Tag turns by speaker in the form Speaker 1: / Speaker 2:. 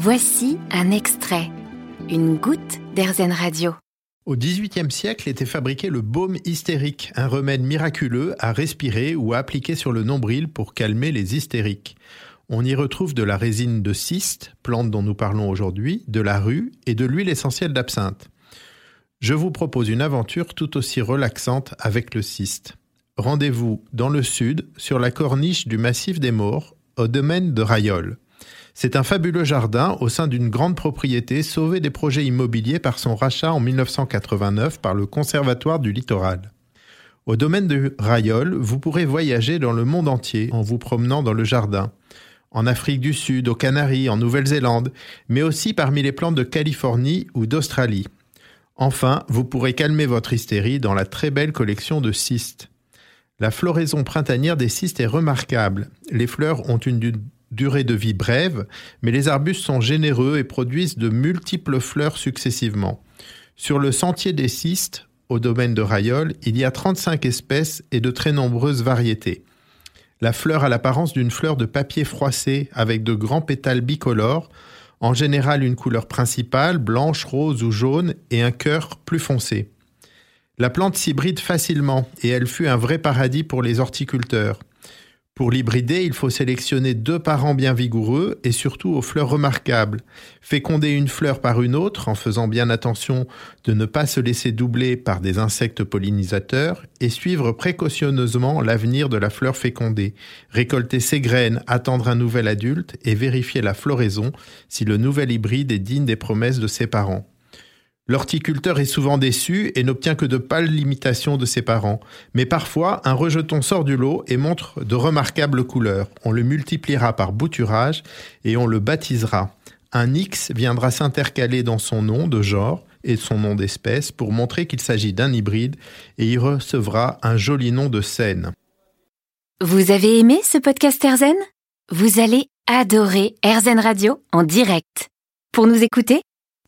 Speaker 1: Voici un extrait, une goutte d'Airzen Radio.
Speaker 2: Au XVIIIe siècle était fabriqué le baume hystérique, un remède miraculeux à respirer ou à appliquer sur le nombril pour calmer les hystériques. On y retrouve de la résine de cyste, plante dont nous parlons aujourd'hui, de la rue et de l'huile essentielle d'absinthe. Je vous propose une aventure tout aussi relaxante avec le cyste. Rendez-vous dans le sud, sur la corniche du massif des Morts, au domaine de Rayol. C'est un fabuleux jardin au sein d'une grande propriété sauvée des projets immobiliers par son rachat en 1989 par le Conservatoire du Littoral. Au domaine de Rayol, vous pourrez voyager dans le monde entier en vous promenant dans le jardin. En Afrique du Sud, aux Canaries, en Nouvelle-Zélande, mais aussi parmi les plantes de Californie ou d'Australie. Enfin, vous pourrez calmer votre hystérie dans la très belle collection de cystes. La floraison printanière des cystes est remarquable. Les fleurs ont une durée de vie brève, mais les arbustes sont généreux et produisent de multiples fleurs successivement. Sur le sentier des cystes, au domaine de Rayol, il y a 35 espèces et de très nombreuses variétés. La fleur a l'apparence d'une fleur de papier froissé avec de grands pétales bicolores, en général une couleur principale, blanche, rose ou jaune, et un cœur plus foncé. La plante s'hybride facilement et elle fut un vrai paradis pour les horticulteurs. Pour l'hybrider, il faut sélectionner deux parents bien vigoureux et surtout aux fleurs remarquables. Féconder une fleur par une autre en faisant bien attention de ne pas se laisser doubler par des insectes pollinisateurs et suivre précautionneusement l'avenir de la fleur fécondée. Récolter ses graines, attendre un nouvel adulte et vérifier la floraison si le nouvel hybride est digne des promesses de ses parents. L'horticulteur est souvent déçu et n'obtient que de pâles limitations de ses parents. Mais parfois, un rejeton sort du lot et montre de remarquables couleurs. On le multipliera par bouturage et on le baptisera. Un X viendra s'intercaler dans son nom de genre et son nom d'espèce pour montrer qu'il s'agit d'un hybride et il recevra un joli nom de scène.
Speaker 1: Vous avez aimé ce podcast Erzen Vous allez adorer Erzen Radio en direct. Pour nous écouter,